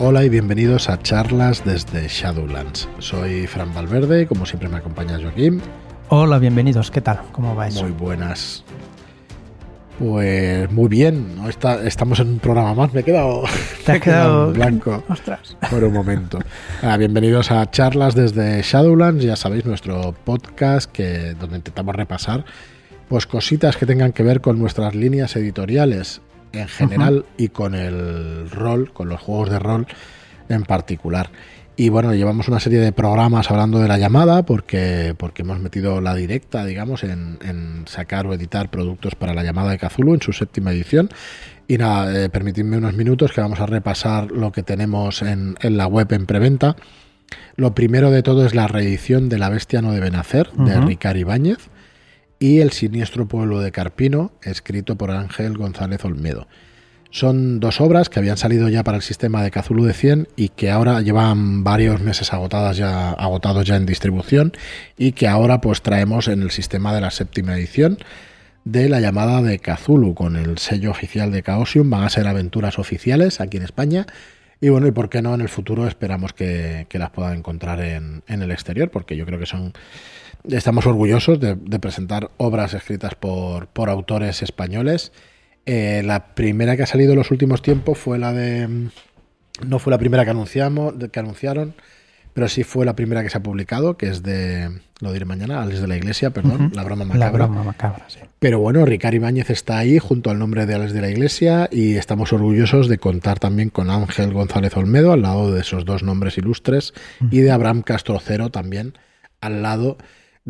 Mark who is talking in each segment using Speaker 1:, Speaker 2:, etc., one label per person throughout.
Speaker 1: Hola y bienvenidos a charlas desde Shadowlands. Soy Fran Valverde y como siempre me acompaña Joaquín.
Speaker 2: Hola, bienvenidos. ¿Qué tal? ¿Cómo va eso?
Speaker 1: Muy buenas. Pues muy bien, ¿no? Está, estamos en un programa más, me he quedado,
Speaker 2: ¿Te has quedado
Speaker 1: blanco
Speaker 2: Ostras.
Speaker 1: por un momento. Ah, bienvenidos a charlas desde Shadowlands, ya sabéis, nuestro podcast que, donde intentamos repasar pues cositas que tengan que ver con nuestras líneas editoriales en general y con el rol, con los juegos de rol en particular. Y bueno, llevamos una serie de programas hablando de la llamada porque, porque hemos metido la directa, digamos, en, en sacar o editar productos para la llamada de Cthulhu en su séptima edición. Y nada, eh, permitidme unos minutos que vamos a repasar lo que tenemos en, en la web en preventa. Lo primero de todo es la reedición de La Bestia no debe nacer, de. Ricard Ibáñez, y El siniestro pueblo de Carpino, escrito por Ángel González Olmedo. Son dos obras que habían salido ya para el sistema de Cthulhu de 100 y que ahora llevan varios meses agotadas ya, agotados ya en distribución y que ahora pues traemos en el sistema de la séptima edición de la llamada de Cthulhu con el sello oficial de Chaosium. Van a ser aventuras oficiales aquí en España. Y bueno, y por qué no en el futuro esperamos que, que las puedan encontrar en, en el exterior, porque yo creo que son estamos orgullosos de, de presentar obras escritas por, por autores españoles. Eh, la primera que ha salido en los últimos tiempos fue la de. mm, No fue la primera que anunciamos, que anunciaron, pero sí fue la primera que se ha publicado, que es de. Lo diré mañana, Alex de la Iglesia, perdón, la broma
Speaker 2: La
Speaker 1: macabra.
Speaker 2: broma macabra, sí.
Speaker 1: Pero bueno, Ricard Ibáñez está ahí junto al nombre de Alex de la Iglesia y estamos orgullosos de contar también con Ángel González Olmedo al lado de esos dos nombres ilustres y de Abraham Castrocero también al lado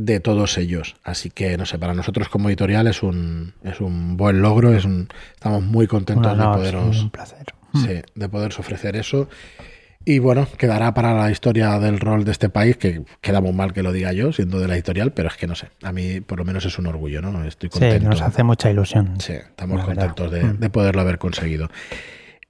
Speaker 1: de todos ellos. Así que, no sé, para nosotros como editorial es un, es un buen logro, es un, estamos muy contentos de
Speaker 2: sí,
Speaker 1: poderos
Speaker 2: un placer.
Speaker 1: Sí, de poderos ofrecer eso. Y bueno, quedará para la historia del rol de este país, que queda muy mal que lo diga yo, siendo de la editorial, pero es que no sé, a mí por lo menos es un orgullo, ¿no? Estoy
Speaker 2: Sí,
Speaker 1: contento.
Speaker 2: nos hace mucha ilusión.
Speaker 1: Sí, estamos contentos de,
Speaker 2: Mm.
Speaker 1: de poderlo haber conseguido.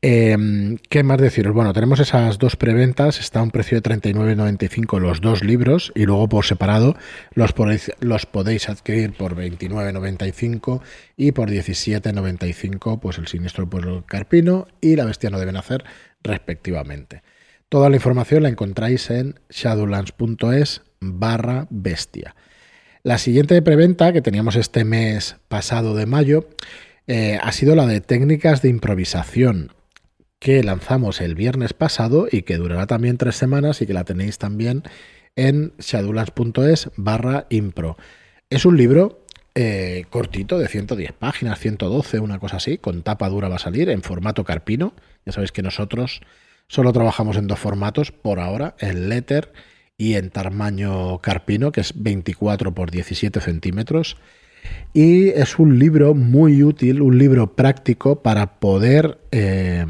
Speaker 1: Eh, ¿Qué más deciros? Bueno, tenemos esas dos preventas, está a un precio de 39,95 los dos libros y luego por separado los podéis, los podéis adquirir por 29,95 y por 17,95 pues el siniestro pueblo carpino y la bestia no debe nacer respectivamente. Toda la información la encontráis en shadowlands.es barra bestia. La siguiente preventa que teníamos este mes pasado de mayo eh, ha sido la de técnicas de improvisación que lanzamos el viernes pasado y que durará también tres semanas y que la tenéis también en shadowlands.es barra impro. Es un libro eh, cortito de 110 páginas, 112, una cosa así, con tapa dura va a salir en formato carpino. Ya sabéis que nosotros solo trabajamos en dos formatos por ahora, en letter y en tamaño carpino, que es 24 por 17 centímetros. Y es un libro muy útil, un libro práctico para poder eh,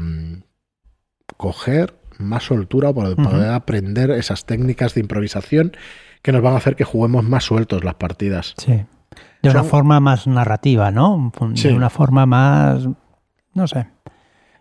Speaker 1: coger más soltura, para poder aprender esas técnicas de improvisación que nos van a hacer que juguemos más sueltos las partidas.
Speaker 2: Sí. De una forma más narrativa, ¿no? De
Speaker 1: Sí.
Speaker 2: una forma más. No sé.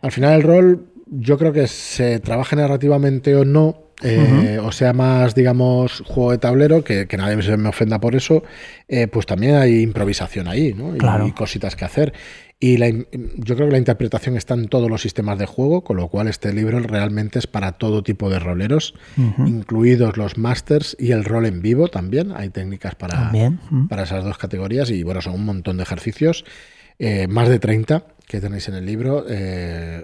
Speaker 1: Al final el rol, yo creo que se trabaje narrativamente o no, eh, o sea más, digamos, juego de tablero, que, que nadie se me ofenda por eso, eh, pues también hay improvisación ahí, ¿no? Y,
Speaker 2: Claro.
Speaker 1: y cositas que hacer. Y la yo creo que la interpretación está en todos los sistemas de juego, con lo cual este libro realmente es para todo tipo de roleros, incluidos los masters y el rol en vivo también. Hay técnicas para, para esas dos categorías y bueno, son un montón de ejercicios, eh, más de 30 que tenéis en el libro, eh,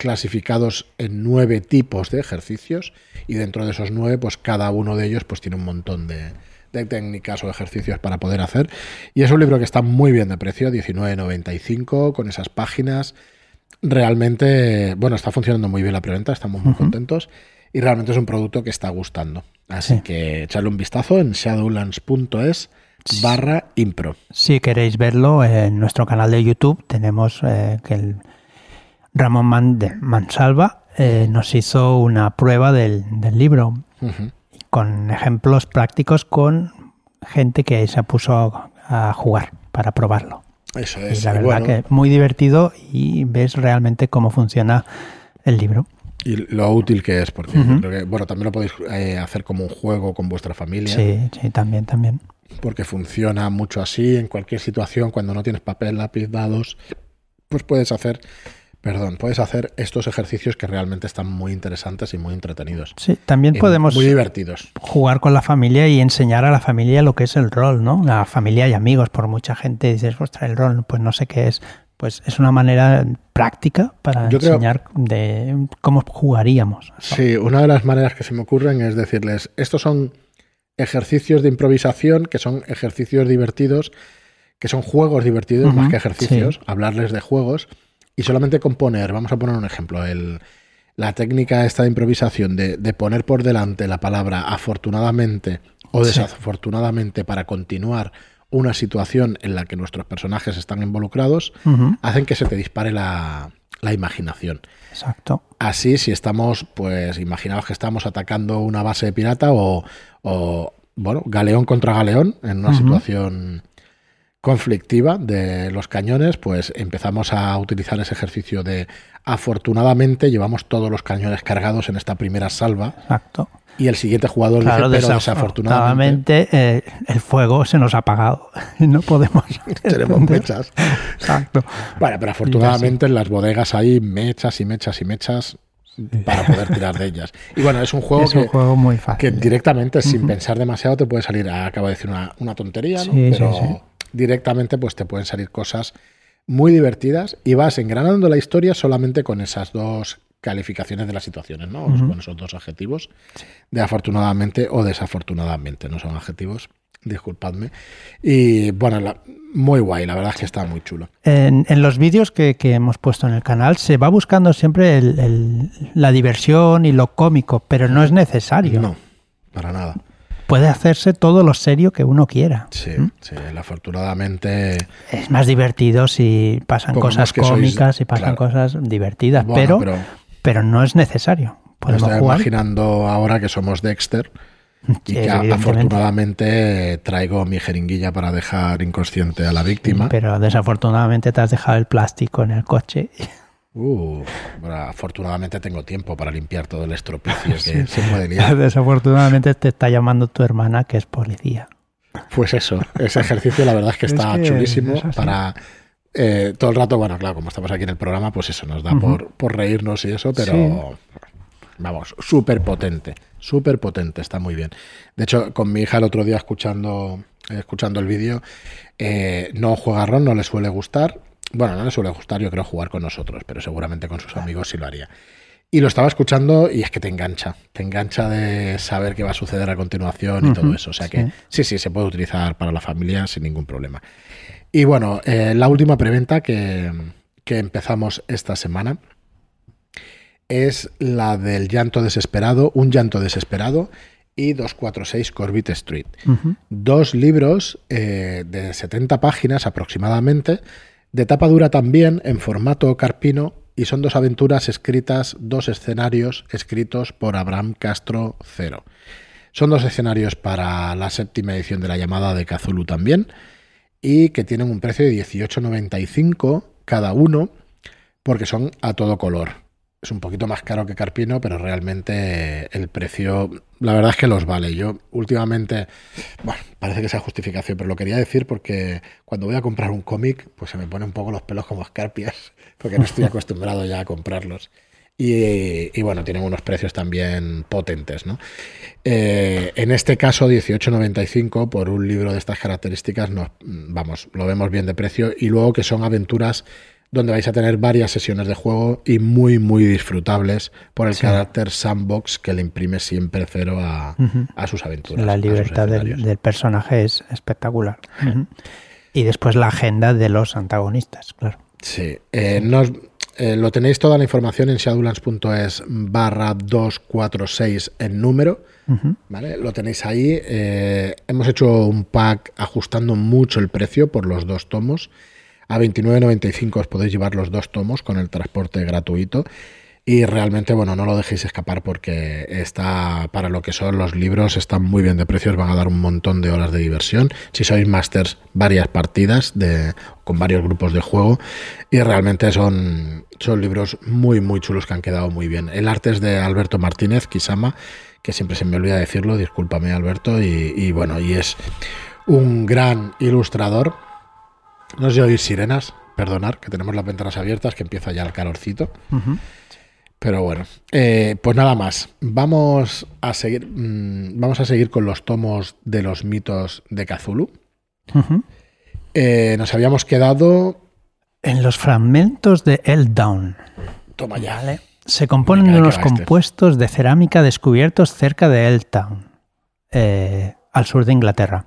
Speaker 1: clasificados en nueve tipos de ejercicios y dentro de esos nueve, pues cada uno de ellos pues tiene un montón de, de técnicas o ejercicios para poder hacer. Y es un libro que está muy bien de precio, 19.95, con esas páginas. Realmente, bueno, está funcionando muy bien la preventa, estamos muy contentos y realmente es un producto que está gustando. Así
Speaker 2: Sí.
Speaker 1: que echarle un vistazo en shadowlands.es barra impro.
Speaker 2: Si queréis verlo en nuestro canal de YouTube, tenemos eh, que el Ramón Man- de Mansalva eh, nos hizo una prueba del, del libro con ejemplos prácticos con gente que se puso a, jugar para probarlo.
Speaker 1: Eso
Speaker 2: Y
Speaker 1: es.
Speaker 2: la
Speaker 1: y
Speaker 2: verdad
Speaker 1: bueno,
Speaker 2: que muy divertido y ves realmente cómo funciona el libro.
Speaker 1: y lo útil que es, porque creo que, bueno, también lo podéis eh, hacer como un juego con vuestra familia,
Speaker 2: Sí, sí, también, también.
Speaker 1: porque funciona mucho así, en cualquier situación, cuando no tienes papel, lápiz, dados, pues puedes hacer perdón, puedes hacer estos ejercicios que realmente están muy interesantes y muy entretenidos.
Speaker 2: Sí, también podemos
Speaker 1: Muy divertidos.
Speaker 2: jugar con la familia y enseñar a la familia lo que es el rol, ¿no? La familia y amigos, por mucha gente dices, ostras, el rol, pues no sé qué es. Pues es una manera práctica para
Speaker 1: Yo creo-
Speaker 2: enseñar de cómo jugaríamos.
Speaker 1: Sí, una de las maneras que se me ocurren es decirles, estos son ejercicios de improvisación, que son ejercicios divertidos, que son juegos divertidos más que ejercicios,
Speaker 2: sí.
Speaker 1: hablarles de juegos y solamente componer, vamos a poner un ejemplo, el, la técnica esta de improvisación de, de poner por delante la palabra afortunadamente o
Speaker 2: Sí.
Speaker 1: desafortunadamente para continuar una situación en la que nuestros personajes están involucrados, hacen que se te dispare la, la imaginación.
Speaker 2: Exacto.
Speaker 1: Así, si estamos, pues imaginaos que estamos atacando una base de pirata o, o, bueno, galeón contra galeón en una situación conflictiva de los cañones, pues empezamos a utilizar ese ejercicio de afortunadamente llevamos todos los cañones cargados en esta primera salva
Speaker 2: Exacto.
Speaker 1: y el siguiente jugador
Speaker 2: Claro,
Speaker 1: dice, pero desafortunadamente
Speaker 2: eh, el fuego se nos ha apagado y no podemos.
Speaker 1: tenemos mechas.
Speaker 2: Exacto.
Speaker 1: Bueno, pero afortunadamente en las bodegas hay mechas y mechas y mechas para poder tirar de ellas. Y bueno, es un juego
Speaker 2: es
Speaker 1: que,
Speaker 2: un juego muy
Speaker 1: que
Speaker 2: fácil.
Speaker 1: directamente, sin pensar demasiado, te puede salir, ah, acabo de decir una, una tontería, ¿no?
Speaker 2: Sí, sí,
Speaker 1: pero
Speaker 2: sí.
Speaker 1: Directamente pues te pueden salir cosas muy divertidas y vas engranando la historia solamente con esas dos calificaciones de las situaciones, ¿no? Con esos dos adjetivos, de afortunadamente o desafortunadamente, no son adjetivos, disculpadme. Y bueno, la- muy guay, la verdad es que está muy chulo.
Speaker 2: En, en los vídeos que, que hemos puesto en el canal se va buscando siempre el- el- la diversión y lo cómico, pero no es necesario.
Speaker 1: No, para nada.
Speaker 2: Puede hacerse todo lo serio que uno quiera.
Speaker 1: Sí,
Speaker 2: ¿Mm?
Speaker 1: sí, afortunadamente...
Speaker 2: Es más divertido si pasan cosas
Speaker 1: sois-
Speaker 2: cómicas y pasan
Speaker 1: claro.
Speaker 2: cosas divertidas,
Speaker 1: Bueno,
Speaker 2: pero, pero, no es necesario. Podemos
Speaker 1: estoy
Speaker 2: jugar.
Speaker 1: imaginando ahora que somos Dexter y que afortunadamente traigo mi jeringuilla para dejar inconsciente a la víctima.
Speaker 2: Pero desafortunadamente te has dejado el plástico en el coche.
Speaker 1: Uh, bueno, afortunadamente tengo tiempo para limpiar todo el estropicio que se puede liar.
Speaker 2: Desafortunadamente te está llamando tu hermana que es policía.
Speaker 1: Pues eso, ese ejercicio la verdad es que
Speaker 2: Es
Speaker 1: está
Speaker 2: que
Speaker 1: chulísimo
Speaker 2: es
Speaker 1: para eh, todo el rato, bueno, claro, como estamos aquí en el programa, pues eso nos da por, por reírnos y eso, pero
Speaker 2: Sí.
Speaker 1: vamos, súper potente, súper potente, está muy bien. De hecho, con mi hija el otro día escuchando, escuchando el vídeo, eh, no juega rol, no le suele gustar. Bueno, no le suele gustar, yo creo, jugar con nosotros, pero seguramente con sus amigos sí lo haría. Y lo estaba escuchando y es que te engancha, te engancha de saber qué va a suceder a continuación y todo eso. O sea que sí, sí, se puede utilizar para la familia sin ningún problema. Y bueno, eh, la última preventa que, que empezamos esta semana es la del llanto desesperado, un llanto desesperado y 246 Corbett Street. Dos libros eh, de 70 páginas aproximadamente, de tapa dura también, en formato carpino, y son dos aventuras escritas, dos escenarios escritos por Abraham Castro Cero. Son dos escenarios para la séptima edición de la llamada de Cthulhu también, y que tienen un precio de 18,95 cada uno, porque son a todo color. Es un poquito más caro que Carpino, pero realmente el precio, la verdad es que los vale. Yo últimamente, bueno, parece que sea justificación, pero lo quería decir porque cuando voy a comprar un cómic, pues se me ponen un poco los pelos como escarpias, porque no estoy acostumbrado ya a comprarlos. Y, y bueno, tienen unos precios también potentes, ¿no? Eh, en este caso, 18.95 por un libro de estas características, nos, vamos, lo vemos bien de precio. Y luego que son aventuras donde vais a tener varias sesiones de juego y muy, muy disfrutables por el
Speaker 2: Sí.
Speaker 1: carácter sandbox que le imprime siempre cero a, a sus aventuras.
Speaker 2: La libertad del, del personaje es espectacular. Y después la agenda de los antagonistas, claro.
Speaker 1: Sí, eh, nos- eh, lo tenéis toda la información en shadowlands.es barra 246 en número. ¿Vale? Lo tenéis ahí. eh, hemos hecho un pack ajustando mucho el precio por los dos tomos. A 29.95 os podéis llevar los dos tomos con el transporte gratuito. Y realmente, bueno, no lo dejéis escapar porque está, para lo que son los libros, están muy bien de precios, van a dar un montón de horas de diversión. Si sois masters, varias partidas de, con varios grupos de juego. Y realmente son, son libros muy, muy chulos que han quedado muy bien. El arte es de Alberto Martínez, Kisama, que siempre se me olvida decirlo, discúlpame Alberto. Y, y bueno, y es un gran ilustrador. No sé si oís sirenas. perdonar, que tenemos las ventanas abiertas, que empieza ya el calorcito. Pero bueno, eh, pues nada más. Vamos a seguir, mm, vamos a seguir con los tomos de los mitos de Cthulhu. Eh, nos habíamos quedado
Speaker 2: en los fragmentos de Eldown.
Speaker 1: Toma ya.
Speaker 2: Se componen de unos este. compuestos de cerámica descubiertos cerca de Eldown, eh, al sur de Inglaterra.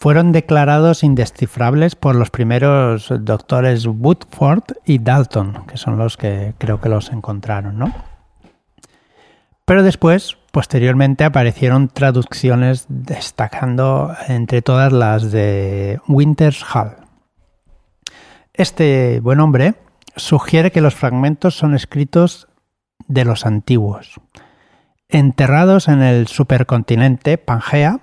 Speaker 2: Fueron declarados indescifrables por los primeros doctores Woodford y Dalton, que son los que creo que los encontraron, ¿no? Pero después, posteriormente, aparecieron traducciones destacando entre todas las de Winters Hall. Este buen hombre sugiere que los fragmentos son escritos de los antiguos, enterrados en el supercontinente Pangea,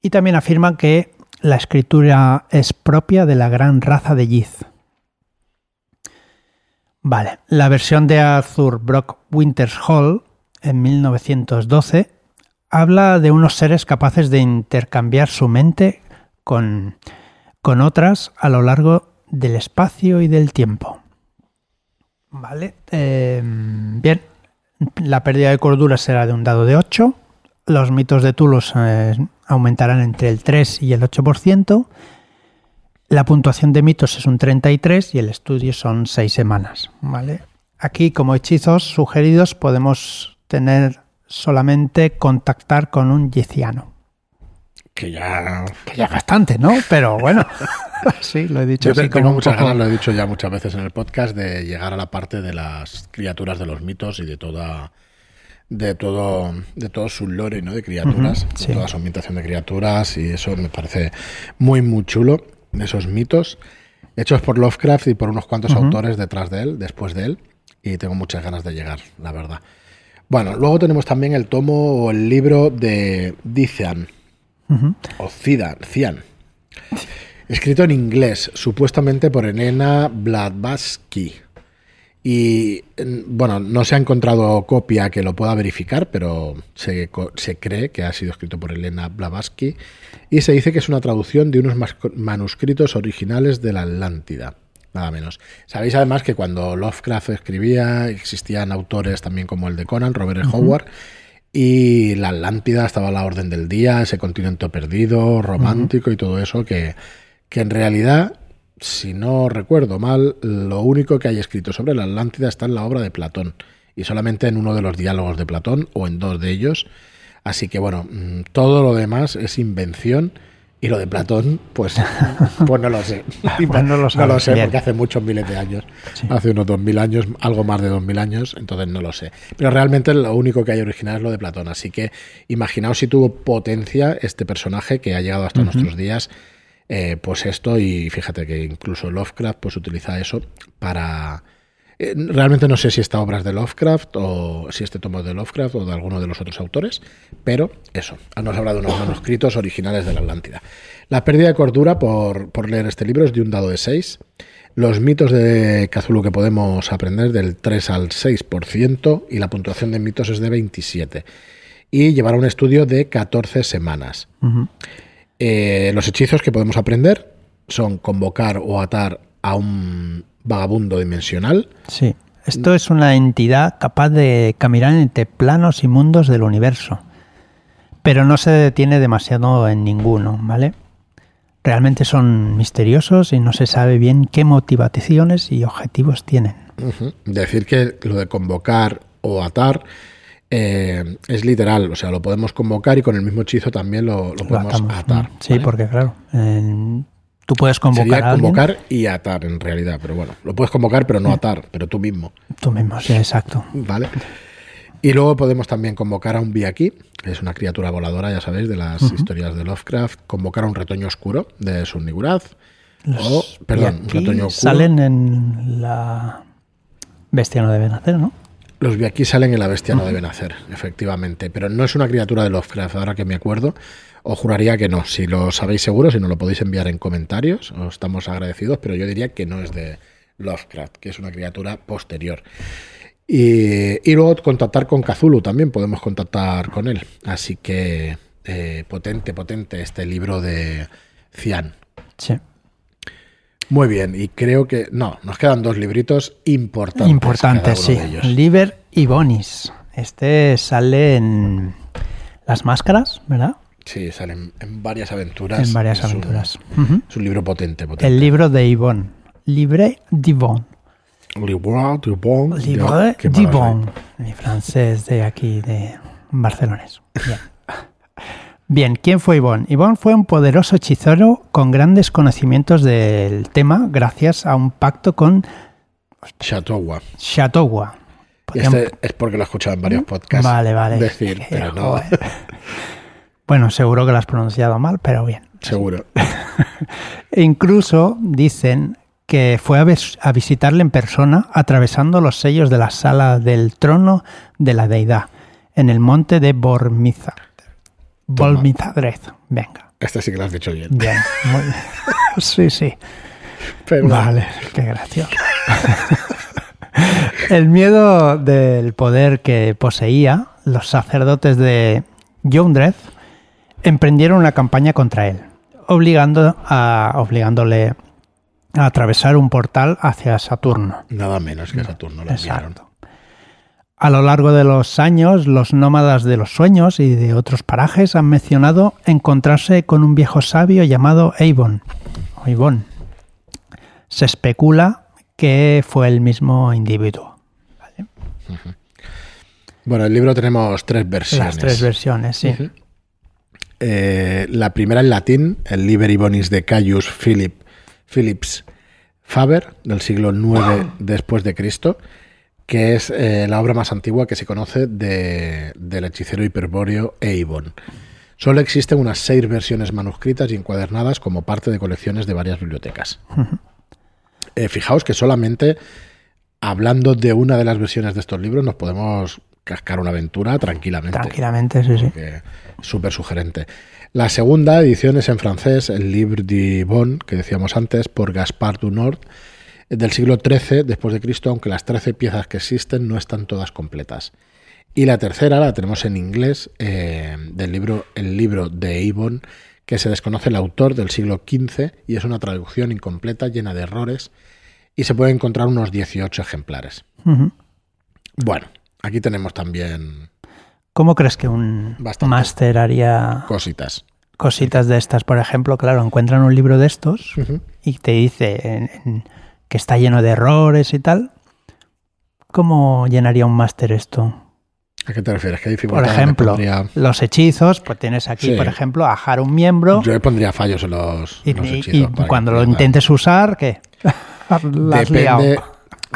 Speaker 2: y también afirma que la escritura es propia de la gran raza de Yiz. Vale, la versión de Arthur Brock Winters Hall en 1912 habla de unos seres capaces de intercambiar su mente con, con otras a lo largo del espacio y del tiempo. Vale, em, bien, la pérdida de cordura será de un dado de 8 los mitos de Tulos eh, aumentarán entre el 3 y el 8%. La puntuación de mitos es un 33 y el estudio son 6 semanas. ¿vale? Aquí, como hechizos sugeridos, podemos tener solamente contactar con un yeciano.
Speaker 1: Que ya...
Speaker 2: Que ya bastante, ¿no? Pero bueno, sí, lo he dicho.
Speaker 1: Yo tengo muchas ganas, lo he dicho ya muchas veces en el podcast, de llegar a la parte de las criaturas de los mitos y de toda de todo, de todo su lore, ¿no? De criaturas, toda su ambientación de criaturas, y eso me parece muy, muy chulo, esos mitos, hechos por Lovecraft y por unos cuantos autores detrás de él, después de él, y tengo muchas ganas de llegar, la verdad. Bueno, luego tenemos también el tomo o el libro de Dician, o Cian, Cian, escrito en inglés, supuestamente por Elena Blavatsky y bueno, no se ha encontrado copia que lo pueda verificar, pero se, se, cree que ha sido escrito por Elena Blavatsky y se dice que es una traducción de unos manuscritos originales de la Atlántida, nada menos. Sabéis además que cuando Lovecraft escribía existían autores también como el de Conan, Robert. Howard, y la Atlántida estaba a la orden del día, ese continente perdido, romántico y todo eso que, que en realidad si no recuerdo mal, lo único que hay escrito sobre la Atlántida está en la obra de Platón y solamente en uno de los diálogos de Platón o en dos de ellos. Así que bueno, mm, todo lo demás es invención y lo de Platón, pues, pues no lo sé.
Speaker 2: Pues no, lo
Speaker 1: sé porque hace muchos miles de años, hace unos dos mil años, algo más de dos mil años, entonces no lo sé. Pero realmente lo único que hay original es lo de Platón. Así que imaginaos si tuvo potencia este personaje que ha llegado hasta nuestros días eh, pues esto y fíjate que incluso Lovecraft pues utiliza eso para... Eh, realmente no sé si esta obra es de Lovecraft o si este tomo es de Lovecraft o de alguno de los otros autores, pero eso, nos habla de unos manuscritos originales de la Atlántida. La pérdida de cordura por, por leer este libro es de un dado de 6. Los mitos de Cthulhu que podemos aprender del 3 al 6% y la puntuación de mitos es de 27. Y llevará un estudio de 14 semanas. Eh, los hechizos que podemos aprender son convocar o atar a un vagabundo dimensional.
Speaker 2: Sí, esto es una entidad capaz de caminar entre planos y mundos del universo, pero no se detiene demasiado en ninguno, ¿vale? Realmente son misteriosos y no se sabe bien qué motivaciones y objetivos tienen.
Speaker 1: Decir que lo de convocar o atar eh, es literal, o sea, lo podemos convocar y con el mismo hechizo también lo, podemos atar.
Speaker 2: Sí, porque claro, tú puedes convocar
Speaker 1: Sería convocar y atar en realidad, pero bueno, lo puedes convocar pero no atar, pero tú mismo.
Speaker 2: Tú mismo, sí, exacto.
Speaker 1: Vale. Y luego podemos también convocar a un Biaki, que es una criatura voladora, ya sabéis, de las historias de Lovecraft, convocar a un retoño oscuro de Sunniguraz, o, perdón, un retoño oscuro.
Speaker 2: Salen en la Bestia no debe nacer, ¿no?
Speaker 1: Los aquí salen en La Bestia no deben hacer, efectivamente. Pero no es una criatura de Lovecraft, ahora que me acuerdo. Os juraría que no. Si lo sabéis seguro, si no lo podéis enviar en comentarios, os estamos agradecidos, pero yo diría que no es de Lovecraft, que es una criatura posterior. Y, luego contactar con Cthulhu también, podemos contactar con él. Así que eh, potente, potente este libro de Cian.
Speaker 2: Sí.
Speaker 1: Muy bien, y creo que. No, nos quedan dos libritos importantes.
Speaker 2: Importantes, sí. Liber y Bonis. Este sale en Las Máscaras, ¿verdad?
Speaker 1: Sí, sale en, varias aventuras.
Speaker 2: En varias aventuras.
Speaker 1: es un libro potente, potente.
Speaker 2: El libro de Yvonne. Libre d'Yvonne.
Speaker 1: Libre d'Yvonne.
Speaker 2: Libre d'Yvonne. Mi francés de aquí, de barcelones. Bien. Bien, ¿quién fue Yvonne? Yvonne fue un poderoso hechicero con grandes conocimientos del tema gracias a un pacto con
Speaker 1: Chateauguay.
Speaker 2: Chateauguay.
Speaker 1: Este es porque lo he escuchado en varios ¿Mm? podcasts.
Speaker 2: Vale, vale.
Speaker 1: Decir, pero no.
Speaker 2: bueno, seguro que lo has pronunciado mal, pero bien.
Speaker 1: Seguro.
Speaker 2: Incluso dicen que fue a, visitarle en persona atravesando los sellos de la sala del trono de la deidad en el monte de Bormiza. Volmizadrez, venga.
Speaker 1: Este sí que lo has dicho bien.
Speaker 2: Bien, sí, sí. Vale, qué gracioso. el miedo del poder que poseía, los sacerdotes de Jondreth emprendieron una campaña contra él, obligando a, obligándole a atravesar un portal hacia Saturno.
Speaker 1: Nada menos que Saturno. Lo Exacto.
Speaker 2: A lo largo de los años, los nómadas de los sueños y de otros parajes han mencionado encontrarse con un viejo sabio llamado Avon. Se especula que fue el mismo individuo.
Speaker 1: Bueno, el libro tenemos tres versiones.
Speaker 2: Las tres versiones, sí.
Speaker 1: Eh, la primera en latín, el Liber Ibonis de Caius Philip, Philips Faber, del siglo IX después de Cristo que es eh, la obra más antigua que se conoce de, del hechicero hiperbóreo Eivon. Solo existen unas seis versiones manuscritas y encuadernadas como parte de colecciones de varias bibliotecas. Eh, fijaos que solamente hablando de una de las versiones de estos libros nos podemos cascar una aventura tranquilamente.
Speaker 2: Tranquilamente, sí, sí.
Speaker 1: Súper sugerente. La segunda edición es en francés, el Livre de Bon, que decíamos antes, por Gaspard du Nord, del siglo XIII después de Cristo, aunque las 13 piezas que existen no están todas completas. Y la tercera la tenemos en inglés, eh, del libro El libro de Avon, que se desconoce el autor del siglo XV y es una traducción incompleta llena de errores y se puede encontrar unos 18 ejemplares. Bueno, aquí tenemos también...
Speaker 2: ¿Cómo crees que un máster haría...
Speaker 1: Cositas.
Speaker 2: Cositas de estas, por ejemplo, claro, encuentran un libro de estos y te dice en que está lleno de errores y tal. ¿Cómo llenaría un máster esto?
Speaker 1: ¿A qué te refieres? ¿Qué
Speaker 2: por ejemplo, los hechizos, pues tienes aquí, por ejemplo, ajar un miembro.
Speaker 1: Yo le pondría fallos en los, hechizos. Y
Speaker 2: cuando lo intentes usar, ¿qué?
Speaker 1: depende,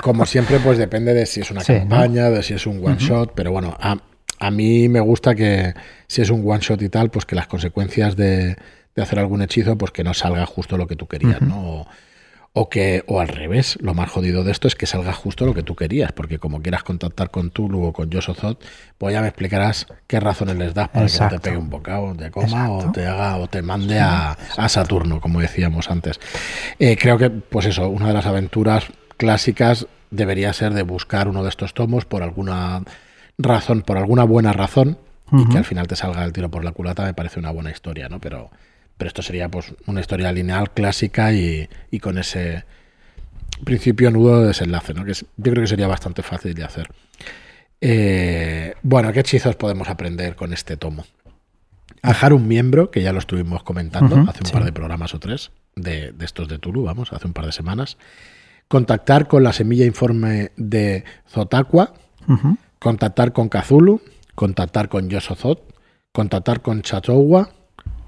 Speaker 1: como siempre, pues depende de si es una campaña, de si es un one shot, pero bueno, a, mí me gusta que si es un one shot y tal, pues que las consecuencias de, hacer algún hechizo, pues que no salga justo lo que tú querías, ¿no? O que, o al revés, lo más jodido de esto es que salga justo lo que tú querías, porque como quieras contactar con Tulu o con Yosozot, pues ya me explicarás qué razones les das para que te pegue un bocado de coma o te haga o te mande a, Saturno, como decíamos antes. Eh, creo que, pues eso, una de las aventuras clásicas debería ser de buscar uno de estos tomos por alguna razón, por alguna buena razón, y que al final te salga el tiro por la culata, me parece una buena historia, ¿no? Pero pero esto sería pues una historia lineal clásica y, con ese principio nudo de desenlace, ¿no? que yo creo que sería bastante fácil de hacer. Eh, bueno, ¿qué hechizos podemos aprender con este tomo? Ajar un miembro, que ya lo estuvimos comentando hace un par de programas o tres, de, estos de Tulu, vamos, hace un par de semanas. Contactar con la semilla informe de Zotakwa, contactar con Kazulu, contactar con Yosozot, contactar con Chatowa,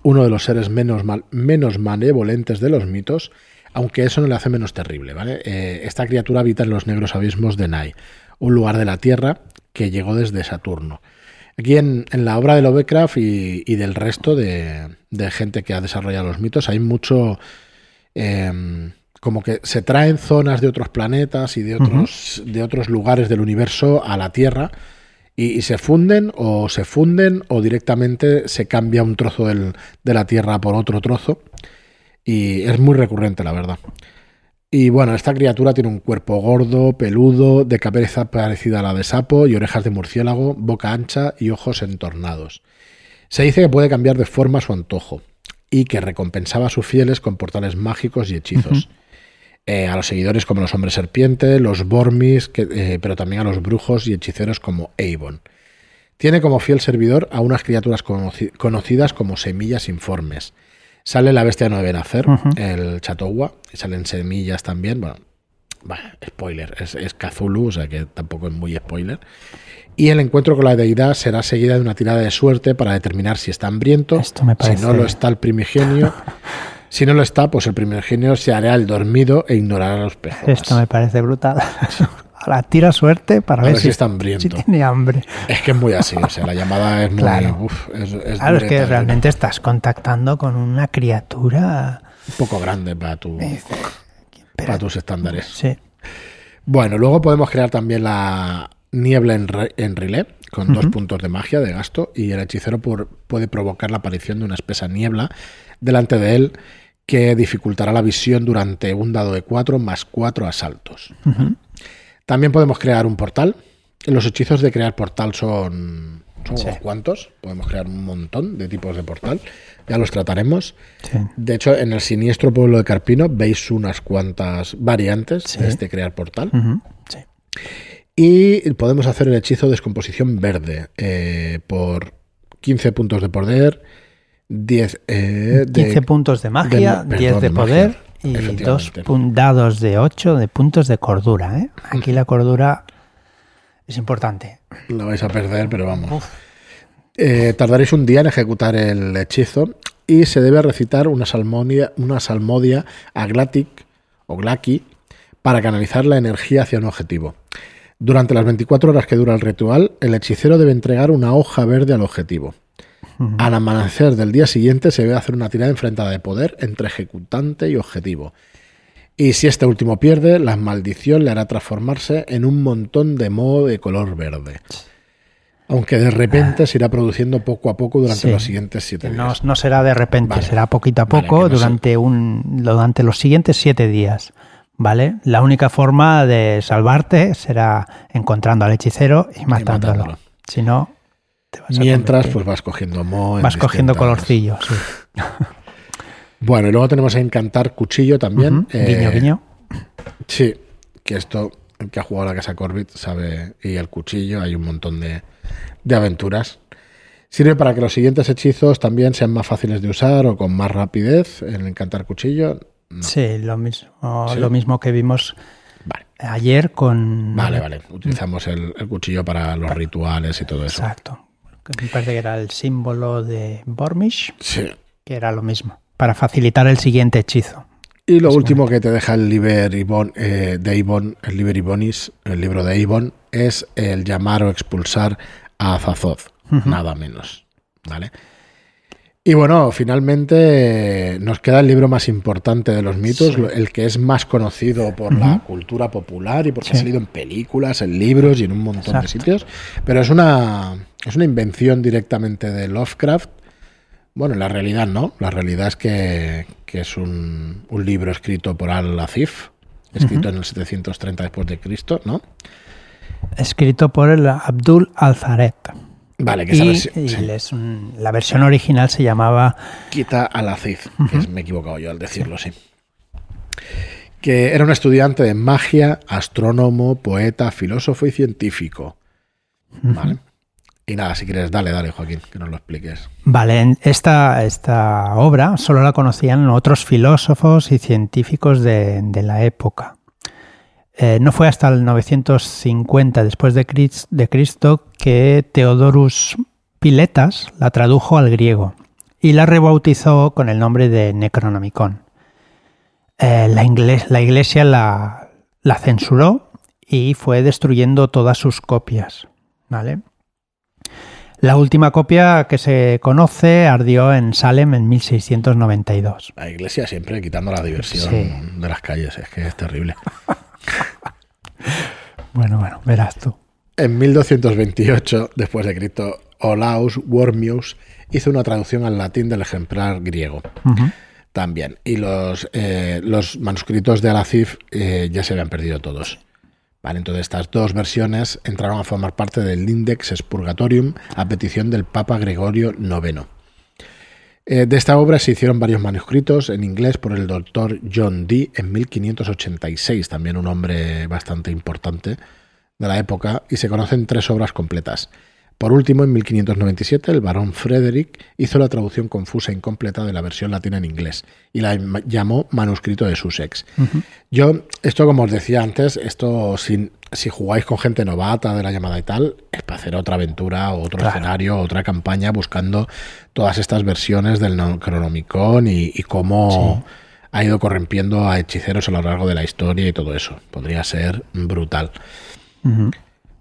Speaker 1: uno de los seres menos, mal, menos manevolentes de los mitos, aunque eso no le hace menos terrible. ¿vale? Eh, esta criatura habita en los negros abismos de Nai, un lugar de la Tierra que llegó desde Saturno. Aquí en, la obra de Lovecraft y, del resto de, gente que ha desarrollado los mitos hay mucho... Em, como que se traen zonas de otros planetas y de otros, de otros lugares del universo a la Tierra y, se funden o se funden o directamente se cambia un trozo de la Tierra por otro trozo. Y es muy recurrente, la verdad. Y bueno, esta criatura tiene un cuerpo gordo, peludo, de cabeza parecida a la de sapo y orejas de murciélago, boca ancha y ojos entornados. Se dice que puede cambiar de forma a su antojo y que recompensaba a sus fieles con portales mágicos y hechizos. Eh, a los seguidores como los hombres serpiente, los Bormis, que, eh, pero también a los brujos y hechiceros como Avon. Tiene como fiel servidor a unas criaturas conoci- conocidas como semillas informes. Sale la bestia no debe nacer,
Speaker 2: Ujú.
Speaker 1: el Chatogua, y salen semillas también. Bueno, spoiler, es, es Cthulhu, o sea que tampoco es muy spoiler. Y el encuentro con la deidad será seguida de una tirada de suerte para determinar si está hambriento,
Speaker 2: Esto me
Speaker 1: si no lo está el primigenio. si no lo está, pues el primigenio se hará el dormido e ignorará los peces.
Speaker 2: Esto me parece brutal. Ahora tira suerte para
Speaker 1: A
Speaker 2: ver,
Speaker 1: ver si está hambriento.
Speaker 2: si tiene hambre.
Speaker 1: Es que es muy así, o sea, la llamada es muy...
Speaker 2: Claro.
Speaker 1: uf, es, es
Speaker 2: Claro, es que realmente estás contactando con una criatura.
Speaker 1: un poco grande para, tu, para tus estándares.
Speaker 2: Sí.
Speaker 1: Bueno, luego podemos crear también la niebla en, re- en relé con dos puntos de magia de gasto y el hechicero por- puede provocar la aparición de una espesa niebla delante de él que dificultará la visión durante un dado de 4 más 4 asaltos. También podemos crear un portal. Los hechizos de crear portal son, son
Speaker 2: Sí.
Speaker 1: unos cuantos. Podemos crear un montón de tipos de portal. Ya los trataremos.
Speaker 2: Sí.
Speaker 1: De hecho, en el siniestro pueblo de Carpino veis unas cuantas variantes
Speaker 2: Sí.
Speaker 1: de este crear portal. Y podemos hacer el hechizo de descomposición verde eh, por 15 puntos de poder, 10 eh, de-
Speaker 2: 15 puntos de magia,
Speaker 1: de-
Speaker 2: 10
Speaker 1: perdón,
Speaker 2: de
Speaker 1: de
Speaker 2: poder
Speaker 1: magia,
Speaker 2: y dos dados de 8 de puntos de cordura. ¿eh? Aquí la cordura es importante.
Speaker 1: Lo vais a perder, pero vamos. Eh, tardaréis un día en ejecutar el hechizo y se debe recitar una salmodia, una salmodia aglatic o glaki para canalizar la energía hacia un objetivo. Durante las 24 horas que dura el ritual, el hechicero debe entregar una hoja verde al objetivo. Al amanecer del día siguiente se debe hacer una tirada enfrentada de poder entre ejecutante y objetivo. Y si este último pierde, la maldición le hará transformarse en un montón de moho de color verde. Aunque de repente se irá produciendo poco a poco durante
Speaker 2: Sí.
Speaker 1: los siguientes siete
Speaker 2: no,
Speaker 1: días.
Speaker 2: no será de repente,
Speaker 1: Vale.
Speaker 2: será poquito a poco
Speaker 1: no
Speaker 2: durante, un, durante los siguientes 7 días. ¿Vale? La única forma de salvarte será encontrando al hechicero y matándolo.
Speaker 1: matándolo.
Speaker 2: Si no, te vas
Speaker 1: Mientras, pues vas cogiendo moho.
Speaker 2: vas cogiendo colorcillo. Sí.
Speaker 1: Bueno, y luego tenemos a encantar cuchillo también.
Speaker 2: Ujú.
Speaker 1: eh,
Speaker 2: Guiño, guiño.
Speaker 1: Sí, que esto, el que ha jugado a la casa Corbett sabe, y el cuchillo, hay un montón de, de aventuras. Sirve para que los siguientes hechizos también sean más fáciles de usar o con más rapidez. El encantar cuchillo, no.
Speaker 2: Sí, lo mismo,
Speaker 1: ¿Sí?
Speaker 2: lo mismo que vimos
Speaker 1: Vale,
Speaker 2: ayer con.
Speaker 1: vale, vale. Utilizamos el, el cuchillo para los rituales y todo eso.
Speaker 2: Exacto. Me parece que era el símbolo de Bormish,
Speaker 1: Sí.
Speaker 2: que era lo mismo. Para facilitar el siguiente hechizo.
Speaker 1: Y lo último que te deja el Liber Ibon, eh, de Ibon, el Liber Ibonis, el libro de Ibon, es el llamar o expulsar a Azazoth, nada menos. ¿Vale? Y bueno, finalmente eh, nos queda el libro más importante de los mitos,
Speaker 2: Sí.
Speaker 1: el que es más conocido por la cultura popular y porque
Speaker 2: Sí.
Speaker 1: ha salido en películas, en libros y en un montón de sitios. Pero es una, es una invención directamente de Lovecraft. Bueno, la realidad no. La realidad es que, que es un, un libro escrito por Al-Azif, escrito en el 730 después de Cristo, ¿no?
Speaker 2: Escrito por el Abdul Al-Zaret.
Speaker 1: Vale, que esa
Speaker 2: Y,
Speaker 1: versión-
Speaker 2: y
Speaker 1: sí.
Speaker 2: es un- la versión original se llamaba
Speaker 1: Quita Al-Azif, que es- me he equivocado yo al decirlo, sí. Que era un estudiante de magia, astrónomo, poeta, filósofo y científico. Vale. Y nada, si quieres, dale, dale, Joaquín, que nos lo expliques.
Speaker 2: Vale, esta, esta obra solo la conocían otros filósofos y científicos de, de la época. Eh, no fue hasta el 950 después de, Cris- de Cristo que Theodorus Piletas la tradujo al griego y la rebautizó con el nombre de Necronomicon. Eh, la, iglesia la, la censuró y fue destruyendo todas sus copias. ¿Vale? La última copia que se conoce ardió en Salem en 1692.
Speaker 1: La iglesia siempre quitando la diversión
Speaker 2: Sí.
Speaker 1: de las calles, es que es terrible.
Speaker 2: Bueno, bueno, verás tú.
Speaker 1: En 1228, después de Cristo, Olaus Wormius hizo una traducción al latín del ejemplar griego. También. Y los, eh, los manuscritos de Alacif eh, ya se habían perdido todos. Vale, entonces estas dos versiones entraron a formar parte del Index Expurgatorium a petición del Papa Gregorio IX. Eh, de esta obra se hicieron varios manuscritos en inglés por el doctor John Dee en 1586, también un hombre bastante importante de la época, y se conocen tres obras completas. Por último, en 1597, el barón Frederick hizo la traducción confusa e incompleta de la versión latina en inglés y la llamó Manuscrito de Sussex. Yo, esto como os decía antes, esto sin, si jugáis con gente novata de la llamada y tal, es para hacer otra aventura, otro escenario, otra campaña buscando todas estas versiones del Necronomicon y, cómo ha ido corrompiendo a hechiceros a lo largo de la historia y todo eso. Podría ser brutal.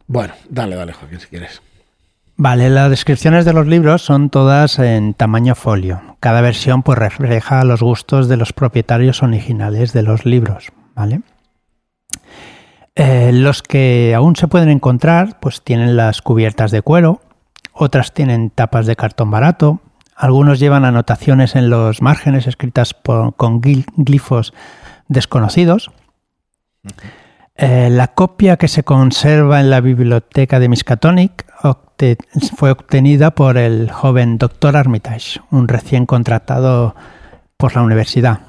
Speaker 1: Bueno, dale, dale, Joaquín, si quieres.
Speaker 2: Vale, las descripciones de los libros son todas en tamaño folio. Cada versión pues refleja los gustos de los propietarios originales de los libros, ¿vale? Eh, los que aún se pueden encontrar pues tienen las cubiertas de cuero, otras tienen tapas de cartón barato, algunos llevan anotaciones en los márgenes escritas con glifos desconocidos. Eh, la copia que se conserva en la biblioteca de Miskatonic fue obtenida por el joven Dr. Armitage, un recién contratado por la universidad.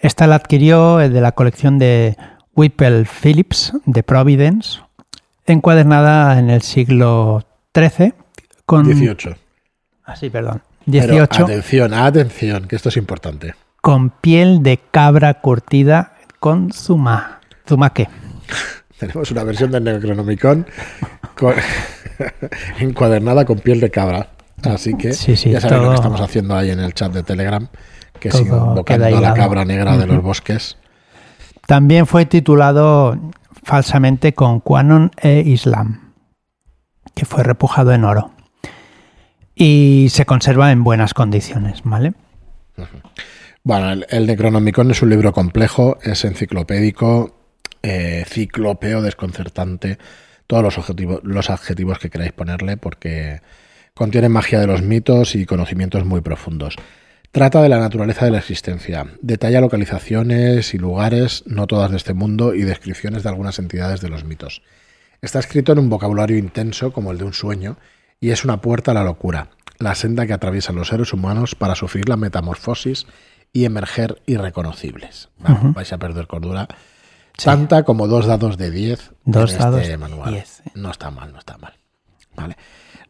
Speaker 2: Esta la adquirió de la colección de Whipple Phillips de Providence, encuadernada en el siglo XIII con...
Speaker 1: 18.
Speaker 2: Ah, sí, perdón. 18.
Speaker 1: atención, atención, que esto es importante.
Speaker 2: Con piel de cabra curtida con zuma. ¿Zuma qué?
Speaker 1: Tenemos una versión del Necronomicon encuadernada con piel de cabra. Así que ya sabéis lo que estamos haciendo ahí en el chat de Telegram, que es invocando a la cabra negra de los bosques.
Speaker 2: También fue titulado falsamente con Quanon e Islam, que fue repujado en oro. Y se conserva en buenas condiciones, ¿vale?
Speaker 1: Bueno, el, Necronomicon es un libro complejo, es enciclopédico, eh, ciclopeo, desconcertante, todos los, objetivos, los adjetivos que queráis ponerle, porque contiene magia de los mitos y conocimientos muy profundos. Trata de la naturaleza de la existencia, detalla localizaciones y lugares, no todas de este mundo, y descripciones de algunas entidades de los mitos. Está escrito en un vocabulario intenso como el de un sueño, y es una puerta a la locura, la senda que atraviesan los seres humanos para sufrir la metamorfosis y emerger irreconocibles. Vais a perder cordura. Tanta como dos dados de 10
Speaker 2: dos en dados este manual.
Speaker 1: No está mal, no está mal. Vale.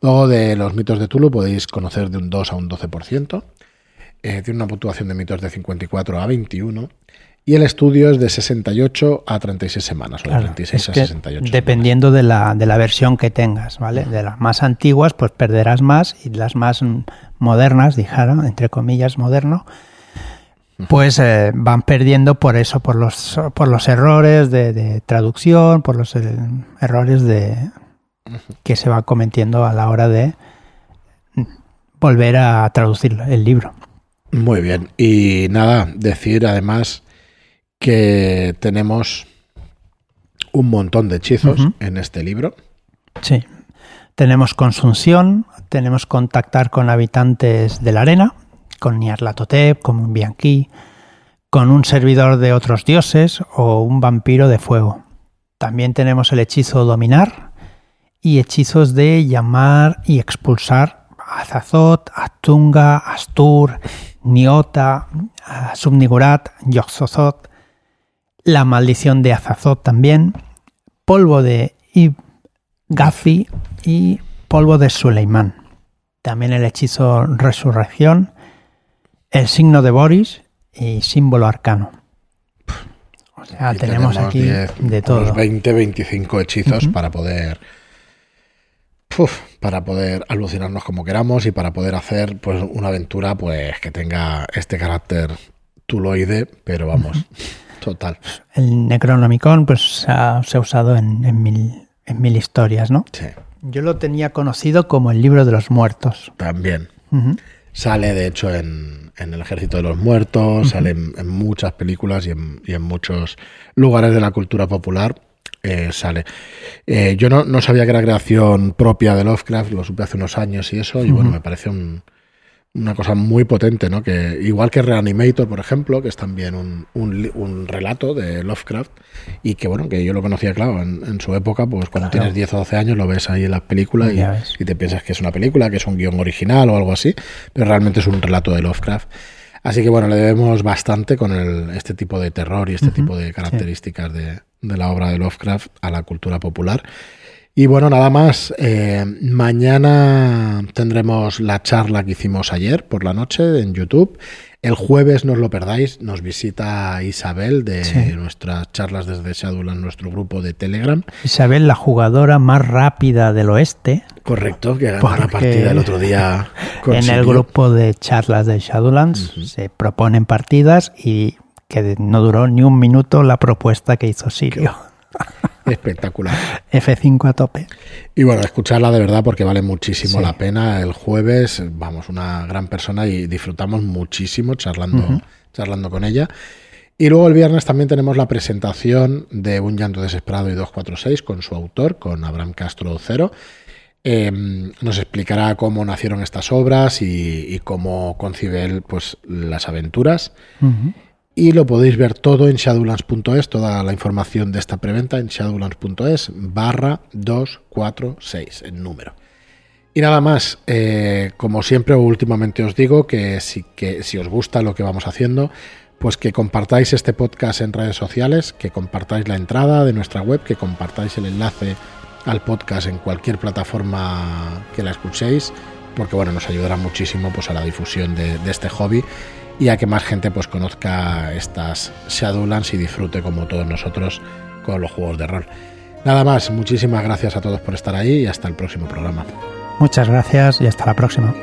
Speaker 1: Luego de los mitos de Tulu podéis conocer de un 2 a un 12%. Eh, tiene una puntuación de mitos de 54 a 21 y el estudio es de 68 a 36 semanas, o de 36 a 68.
Speaker 2: Dependiendo de la, de la, versión que tengas, ¿vale? De las más antiguas, pues perderás más y las más modernas, dijeron, entre comillas, moderno, pues eh, van perdiendo por eso, por los, por los errores de, traducción, por los eh, errores de que se van cometiendo a la hora de volver a traducir el libro.
Speaker 1: Muy bien. Y nada, decir además que tenemos un montón de hechizos en este libro.
Speaker 2: Sí. Tenemos consunción, tenemos contactar con habitantes de la arena, con Nyarlathotep, con un Bianchi, con un servidor de otros dioses o un vampiro de fuego. También tenemos el hechizo dominar y hechizos de llamar y expulsar a Azazot, Tunga, Astur, Niota, Subnigurat, Yoxozot, la maldición de Azazot también, polvo de Gafi y polvo de Suleimán. También el hechizo resurrección, el signo de Boris y símbolo arcano. O sea, tenemos, aquí de todo.
Speaker 1: 20, 25 hechizos para poder para poder alucinarnos como queramos y para poder hacer pues una aventura pues que tenga este carácter tuloide, pero vamos, total.
Speaker 2: El Necronomicon pues se ha, usado en, mil, en mil historias, ¿no?
Speaker 1: Sí.
Speaker 2: Yo lo tenía conocido como el libro de los muertos.
Speaker 1: También. Sale, de hecho, en, en, El Ejército de los Muertos, sale en, muchas películas y en, y en, muchos lugares de la cultura popular. Eh, sale. Eh, yo no, no, sabía que era creación propia de Lovecraft, lo supe hace unos años y eso, y bueno, me parece un, una cosa muy potente, ¿no? Que igual que Reanimator, por ejemplo, que es también un, un, relato de Lovecraft y que bueno, que yo lo conocía, claro, en, su época, pues cuando tienes 10 o 12 años lo ves ahí en las películas y, te piensas que es una película, que es un guion original o algo así, pero realmente es un relato de Lovecraft. Así que bueno, le debemos bastante con el, este tipo de terror y este tipo de características de, de la obra de Lovecraft a la cultura popular. Y bueno, nada más. Eh, mañana tendremos la charla que hicimos ayer por la noche en YouTube. El jueves no os lo perdáis, nos visita Isabel de nuestras charlas desde Shadowlands, nuestro grupo de Telegram.
Speaker 2: Isabel, la jugadora más rápida del oeste.
Speaker 1: Correcto, que ganó la partida el otro día.
Speaker 2: En el grupo de charlas de Shadowlands se proponen partidas y que no duró ni un minuto la propuesta que hizo Sirio.
Speaker 1: Espectacular.
Speaker 2: F5 a tope.
Speaker 1: Y bueno, escucharla de verdad porque vale muchísimo la pena. El jueves, vamos, una gran persona y disfrutamos muchísimo charlando, charlando con ella. Y luego el viernes también tenemos la presentación de Un llanto desesperado y 246 con su autor, con Abraham Castro Cero. Em, nos explicará cómo nacieron estas obras y, cómo concibe él pues, las aventuras y lo podéis ver todo en shadowlands.es, toda la información de esta preventa en shadowlands.es barra 246 en número. Y nada más, eh, como siempre o últimamente os digo que si, que si os gusta lo que vamos haciendo, pues que compartáis este podcast en redes sociales, que compartáis la entrada de nuestra web, que compartáis el enlace al podcast en cualquier plataforma que la escuchéis, porque bueno, nos ayudará muchísimo pues, a la difusión de, de este hobby y a que más gente pues conozca estas Shadowlands y disfrute como todos nosotros con los juegos de rol. Nada más, muchísimas gracias a todos por estar ahí y hasta el próximo programa.
Speaker 2: Muchas gracias y hasta la próxima.